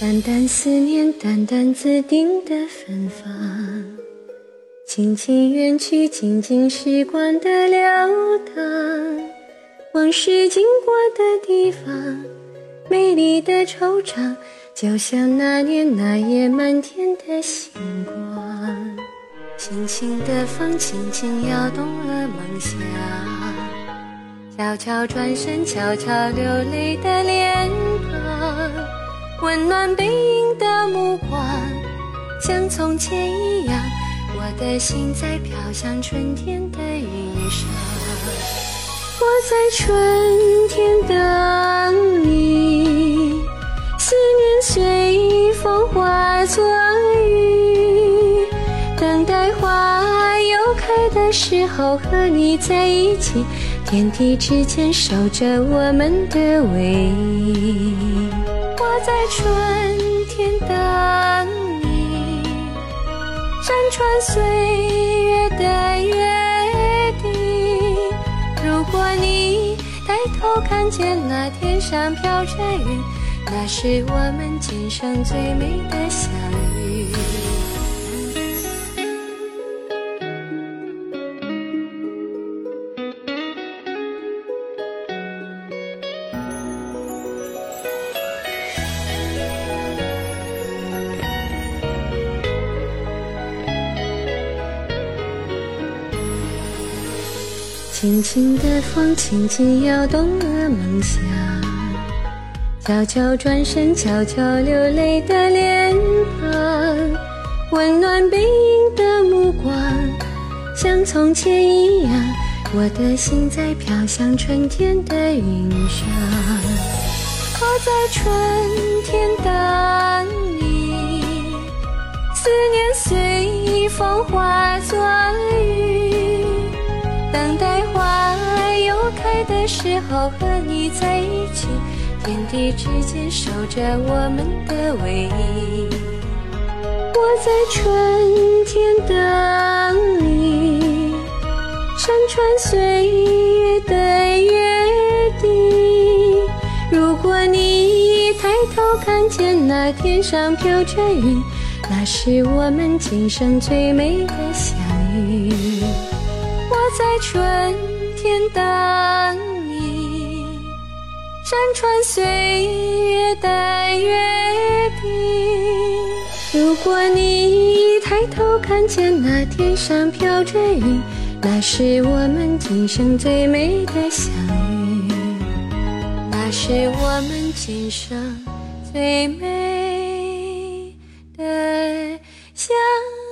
淡淡思念，淡淡自定的芬芳，轻轻远去，静静时光的流淌，往事经过的地方，美丽的惆怅，就像那年那夜满天的星光。轻轻的风，轻轻摇动了梦想，悄悄转身，悄悄流泪的脸，温暖背影的目光，像从前一样。我的心在飘向春天的云上，我在春天等你，思念随风化作雨，等待花又开的时候和你在一起，天地之间守着我们的唯一。我在春天等你，山川岁月的约定。如果你抬头看见那天上飘着云，那是我们今生最美的相遇。轻轻的风，轻轻摇动了梦想，悄悄转身，悄悄流泪的脸庞，温暖背影的目光，像从前一样。我的心在飘向春天的云上，我在春天等你，思念随风化时候和你在一起，天地之间守着我们的唯一。我在春天等你，山川岁月的约定。如果你抬头看见那天上飘着云，那是我们今生最美的相遇。我在春山川岁月的约定。如果你抬头看见那天上飘着云，那是我们今生最美的相遇，那是我们今生最美的相遇。